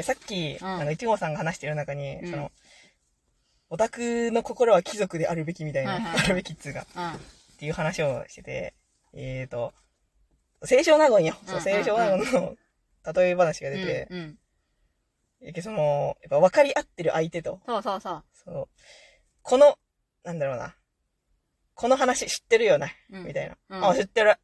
や、さっき、うんなんか、一号さんが話してる中に、うんその、オタクの心は貴族であるべきみたいな、はいはいはいあるべきっつうか、うん。っていう話をしてて、えーと、清少納言よ。そう、うん清少納言の例え話が出て、うん。うん。えけその、やっぱ分かり合ってる相手と、そうそうそう。そう、この、なんだろうな、この話知ってるよね、うんみたいな。うんあ、知ってる。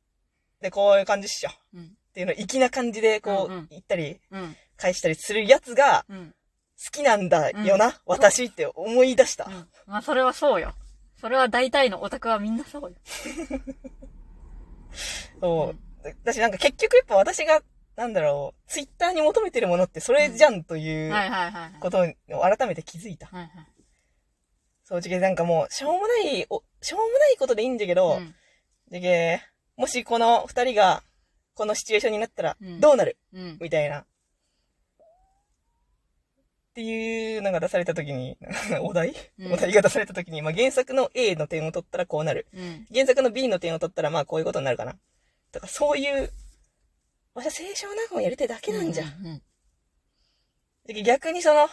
で、こういう感じっしょ。うん。っていうのを粋な感じで、こう、うんうん言ったり、うん。返したりするやつが、うん。好きなんだよな、私って思い出した。うん。まあ、それはそうよ。それは大体のオタクはみんなそうよ。そう。私なんか結局やっぱ私が、なんだろう、ツイッターに求めてるものってそれじゃんという。ことを改めて気づいた。はいはい。そう、じなんかもう、しょうもない、おしょうもないことでいいんじゃけど、うんじゃけもしこの二人が、このシチュエーションになったらうん、どうなる、うん。みたいな。っていうのが出されたときに、お題、うんお題が出されたときに、まあ、原作の A の点を取ったらこうなる。うん。原作の B の点を取ったらまあこういうことになるかな。とかそういう、私は清少納言をやりたいだけなんじゃん。うん。で逆にその、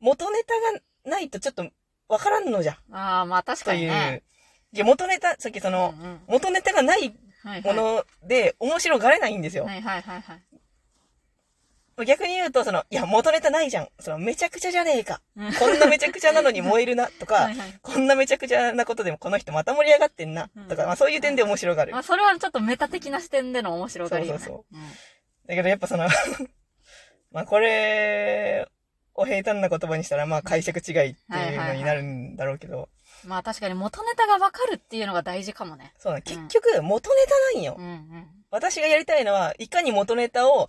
元ネタがないとちょっとわからんのじゃん。ああ、まあ確という。かにね。いや、元ネタ、さっきその、うんうん元ネタがないもので面白がれないんですよ。はいはいはいはい。逆に言うと、その、いや、元ネタないじゃん。その、めちゃくちゃじゃねえか。うんこんなめちゃくちゃなのに燃えるな、とか はい、はい。こんなめちゃくちゃなことでもこの人また盛り上がってんな、とか、うんまあそういう点で面白がるま。あそれはちょっとメタ的な視点での面白がりよね。そうそううんだけどやっぱその、まあこれを平坦な言葉にしたらまあ解釈違いっていうのになるんだろうけど、まあ確かに元ネタがわかるっていうのが大事かもね。そうなの結局元ネタなんよ。うんうん。私がやりたいのは、いかに元ネタを、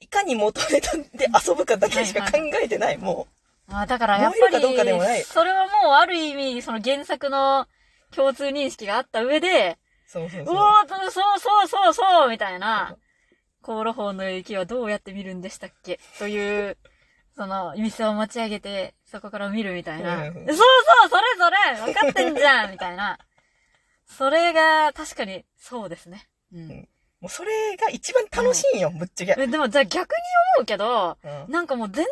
いかに元ネタで遊ぶかだけしか考えてない、もまあだからやっぱ燃えるかどうかでもないり、それはもうある意味、その原作の共通認識があった上で、う。そうそうおそう。うそうそうそうそうみたいな、航路法の雪はどうやって見るんでしたっけ？という、その、店を持ち上げて、そこから見るみたいな。うんそうそう、それそれ分かってんじゃんみたいな。それが、確かに、そうですね。うん。もうそれが一番楽しいんよ、ぶっちゃけ。えでも、じゃあ逆に思うけど、うん。なんかもう全然違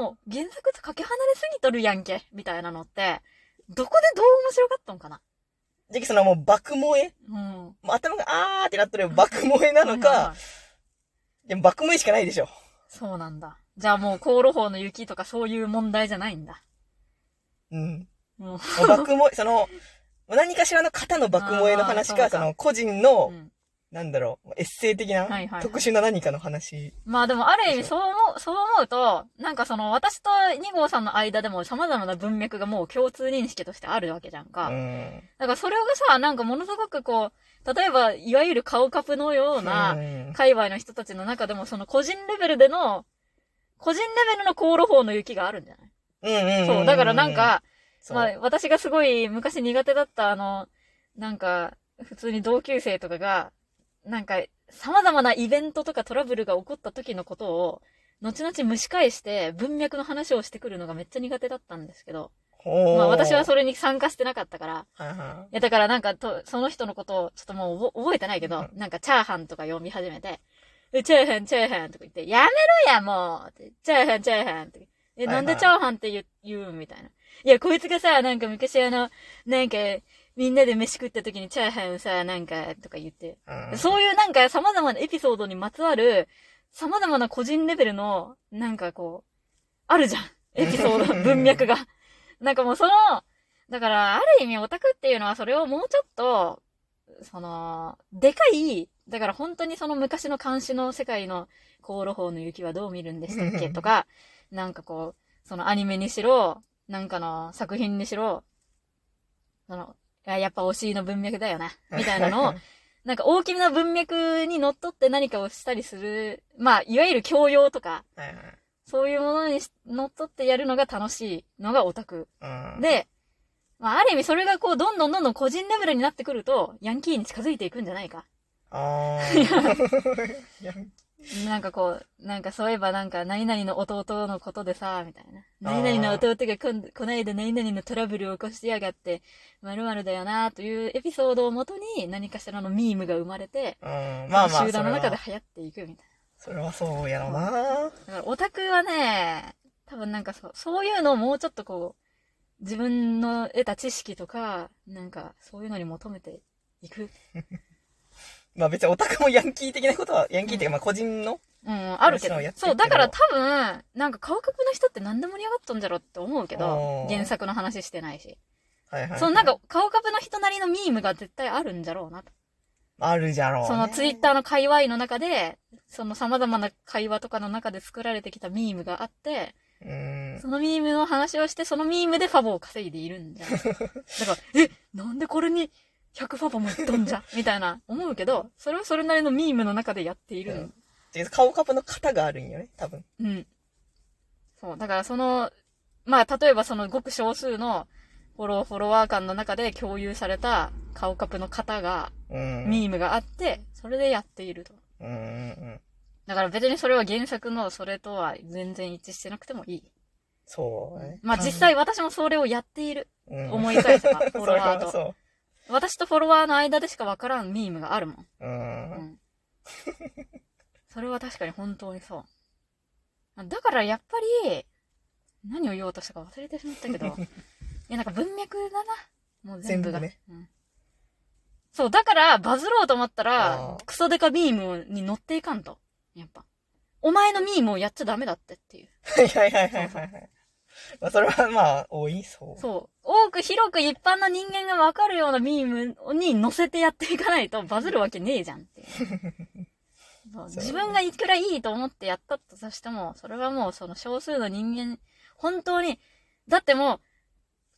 う、もう原作とかけ離れすぎとるやんけ、みたいなのって、どこでどう面白かったんかな？じゃけそのもう爆萌えうん。もう頭があーってなってる爆萌えなのかはいはいはい、でも爆萌えしかないでしょ。そうなんだ。じゃあもう、航路法の雪とかそういう問題じゃないんだ。うん。もう、爆萌え、その、何かしらの型の爆萌えの話か、かその個人のう、んなんだろう、エッセイ的なはいはいはい、特殊な何かの話。まあでもある意味そう思う、そう思うと、なんかその私と2号さんの間でも様々な文脈がもう共通認識としてあるわけじゃんうか。ん。だからそれがさ、なんかものすごくこう、例えばいわゆる顔カプのようなうん界隈の人たちの中でもその個人レベルでの、個人レベルの航路法の雪があるんじゃない？うんうんん。そう。だからなん、か、そうまあ私がすごい昔苦手だったあの、なんか、普通に同級生とかが、なんか、様々なイベントとかトラブルが起こった時のことを、後々蒸し返して文脈の話をしてくるのがめっちゃ苦手だったんですけど、まあ私はそれに参加してなかったから、はいはい。やだからなんかと、その人のことをちょっともう覚覚えてないけど、うなんかチャーハンとか読み始めて、えチャーハン、チャーハンとか言って、やめろやもうってチャーハン、チャーハンって。え、なんでチャーハンって言う、言うみたいな。いや、こいつがさ、なんか昔あの、なんか、みんなで飯食った時にチャーハンをさ、なんか、とか言って。うんそういうなんか様々なエピソードにまつわる、様々な個人レベルの、なんかこう、あるじゃん。エピソード、文脈が。なんかもうその、だから、ある意味オタクっていうのはそれをもうちょっと、その、でかい、だから本当にその昔の監視の世界の航路法の雪はどう見るんでしたっけとか、なんかこう、そのアニメにしろ、なんかの作品にしろ、その、いややっぱ推しの文脈だよな、みたいなのを、なんか大きな文脈にのっとって何かをしたりする、まあ、いわゆる教養とか、はいはい。そういうものにしのっとってやるのが楽しいのがオタク。うん。で、まあ、ある意味それがこう、どんどんどんどん個人レベルになってくると、ヤンキーに近づいていくんじゃないか。あー。いやなんかこう、なんかそういえばなんか、何々の弟のことでさ、みたいな。何々の弟がこんこないだ何々のトラブルを起こしてやがって、〇〇だよな、というエピソードをもとに何かしらのミームが生まれて、うんまあまあ、集団の中でそ流行っていくみたいそれはそうやろな。だからオタクはね、多分なんかそう、そういうのをもうちょっとこう、自分の得た知識とか、なんかそういうのに求めていく。まあ別にオタクもヤンキー的なことは、ヤンキーっていうかまあ個人の、うん、あるけどそうだから多分、なんか顔角の人って何で盛り上がっとんじゃろって思うけど原作の話してないし。はいはいはい。そのなんか顔角の人なりのミームが絶対あるんじゃろうなと。あるじゃろう、ね。そのツイッターの界隈の中で、その様々な会話とかの中で作られてきたミームがあって、うん。そのミームの話をして、そのミームでファボを稼いでいるんじゃん。だから、え、なんでこれに100ファボもいっとんじゃん みたいな思うけど、それはそれなりのミームの中でやっているんてか顔カプの型があるんよね、多分。うん。そう。だからその、まあ、例えばそのごく少数のフォロー、フォロワー間の中で共有された顔カプの型が、うん。ミームがあって、それでやっていると。うんうんうん。だから別にそれは原作のそれとは全然一致してなくてもいい。そうね。まあ実際私もそれをやっている。うん、思い返せば、フォロワーと。そ私とフォロワーの間でしかわからんミームがあるもん。う。うん。うん。それは確かに本当にそう。だからやっぱり、何を言おうとしたか忘れてしまったけど、いやなんか文脈だな。もう全部が。全部ねうん。そう、だからバズろうと思ったあらー、クソデカミームに乗っていかんと。やっぱ。お前のミームをやっちゃダメだってっていう。はいはいはいはいはい。まあそれはまあ、多いそう。そう。多く広く一般の人間がわかるようなミームに乗せてやっていかないとバズるわけねえじゃんって。そう自分がいくらいいと思ってやったとしても、それはもうその少数の人間、本当に、だってもう、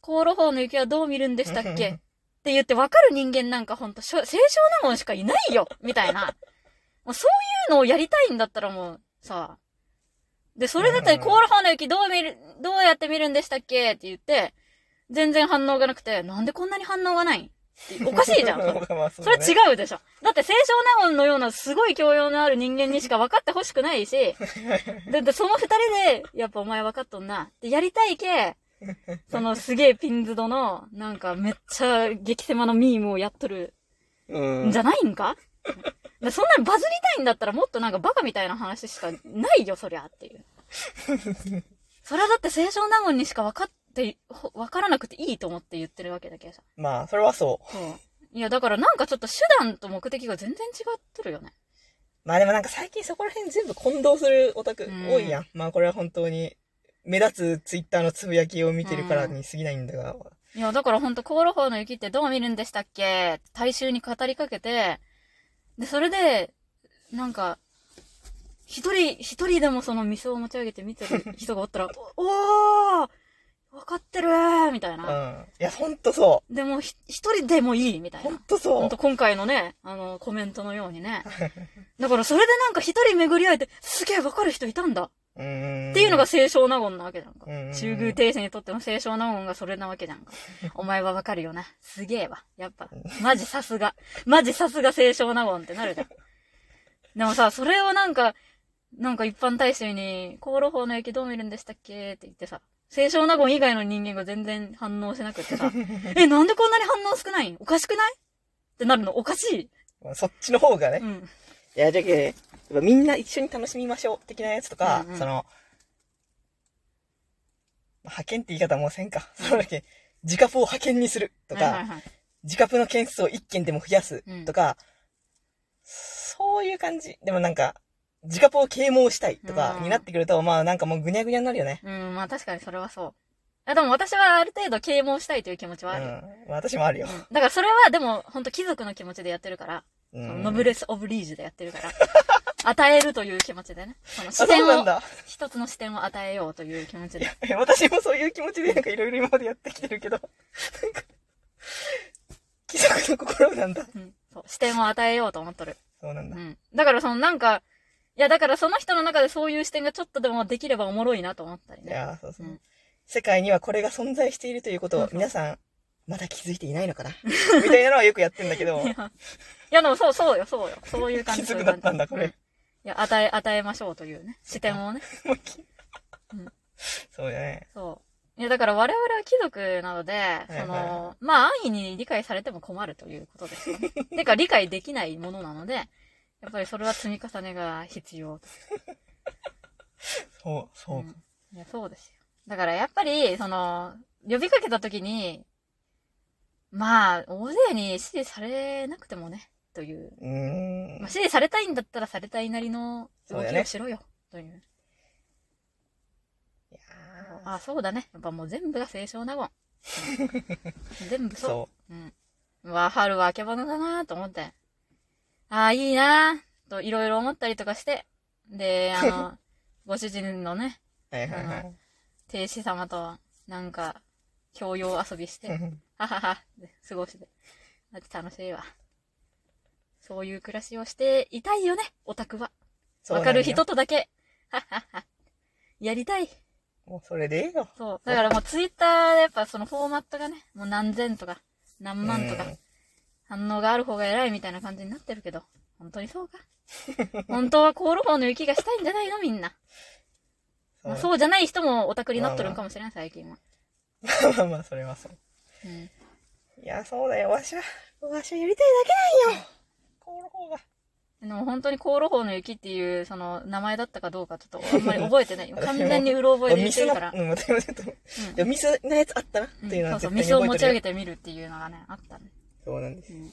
航路法の雪はどう見るんでしたっけ？って言ってわかる人間なんかほんと、清少納言しかいないよみたいな。もうそういうのをやりたいんだったらもう、さ、で、それだったら、うん航路法の雪どう見る、どうやって見るんでしたっけ？って言って、全然反応がなくて、なんでこんなに反応がない？おかしいじゃん。まあそそれ違うでしょ。だって清少納言のようなすごい教養のある人間にしか分かってほしくないし、だってその二人で、やっぱお前分かっとんな。で、やりたいけ、そのすげえピンズドの、なんかめっちゃ激狭のミームをやっとるうんんじ。ゃないんか、で そんなにバズりたいんだったらもっとなんかバカみたいな話しかないよ、そりゃっていう。それはだって清少納言にしか分かって、ほ分からなくていいと思って言ってるわけだけどさ。まあ、それはそう。そう。いや、だからなんかちょっと手段と目的が全然違ってるよね。まあでもなんか最近そこら辺全部混同するオタクうん多いやん。まあこれは本当に目立つツイッターのつぶやきを見てるからに過ぎないんだが。いや、だからほんと、航路法の雪ってどう見るんでしたっけ大衆に語りかけて、で、それで、なんか、一人、一人でもその店を持ち上げて見てる 人がおったら、お おーわかってるーみたいうん。な。いや、ほんとそ。でも、ひ一人でもいいみたいうなほん。とそうほんと。今回のね、あの、コメントのようにね。だからそれでなんか一人巡り合えて、すげえわかる人いたんだっうん。ていうのが清少納言なわけじゃんか。うん中宮帝政にとっての清少納言がそれなわけじゃんか。お前はわかるよな。すげえわ。やっぱ、マジさすが。マジさすが清少納言ってなるじゃん。でもさ、それをなんか、なんか一般大衆に、航路法の駅どう見るんでしたっけ？って言ってさ、清少納言以外の人間が全然反応しなくってさ、え、なんでこんなに反応少ない？んおかしくない？ってなるのおかしい。まあそっちの方がね。うん。いや、じゃけ、やっぱみんな一緒に楽しみましょう的なやつとか、うんうんその、派遣って言い方もうせんか。そのだけ、自家プを派遣にするとか、はいはいはい。自家プの件数を一件でも増やすとか、そういう感じ。でもなんか、自家プを啓蒙したいとかうんになってくると、まあなんかもうぐにゃぐにゃになるよね。うん、まあ確かにそれはそう。あでも私はある程度啓蒙したいという気持ちうん。はある。まあ私もあるよ。うんだからそれはでも本当貴族の気持ちでやってるから、うんそのノブレス・オブ・リージュでやってるから、与えるという気持ちでね。そのあ、視点を、なんだ。一つの視点を与えようという気持ちで。え私もそういう気持ちでなんかいろいろ今までやってきてるけど、なんか、貴族の心なんだ。うん。そう。視点を与えようと思っとる。そうなんだ。うん。だからそのなんか、いやだからその人の中でそういう視点がちょっとでもできればおもろいなと思ったりね。いやーそうそう、うん世界にはこれが存在しているということを皆さん、まだ気づいていないのかな？みたいなのはよくやってんだけど い、や、いやでもそうそうよ、そうよ。そういう感じ。貴族だったんだこれういや、与え、与えましょうというね。視点をね。もうきそうだね。そう。いや、だから我々は貴族なので、その、まあ安易に理解されても困るということですよね。てか理解できないものなので、やっぱりそれは積み重ねが必要。そう、そう。うんいや、そうですよ。だからやっぱり、その、呼びかけた時に、まあ、大勢に支持されなくてもね、という。うまあ、。支持されたいんだったらされたいなりの動きをしろよ、という。いやあ、そうだね。やっぱもう全部が清少納言。う ん全部ーそう。そううん。うわ、春はあけぼのだなと思って。ああ、いいなといろいろ思ったりとかして。で、あの、ご主人のね、う。はいはいはい。亭主様と、なんか、教養遊びして、ははは、で過ごして。だって楽しいわ。そういう暮らしをしていたいよね、オタクは。わかる人とだけ。ははは。やりたい。もうそれでいいよ。そう。だからもうツイッターでやっぱそのフォーマットがね、もう何千とか、何万とかうん、反応がある方が偉いみたいな感じになってるけど、本当にそうか？本当はコールホーの雪がしたいんじゃないのみんな。まあ、そう。そうじゃない人もオタクになっとるんかもしれない、最近は。まあまあ、それはそう。うん。いや、そうだよ。わしは、わしはやりたいだけなんよ。この方が。でも本当にコールホーの雪っていう、その、名前だったかどうかちょっとあんまり覚えてない。完全にうろ覚えで言ってるから。うん、待って待って待って。いや、ミスのやつあったなっていうのはうんそうそう、ミスを持ち上。げてみるっていうのがね、あったね。そうなんですう。ん。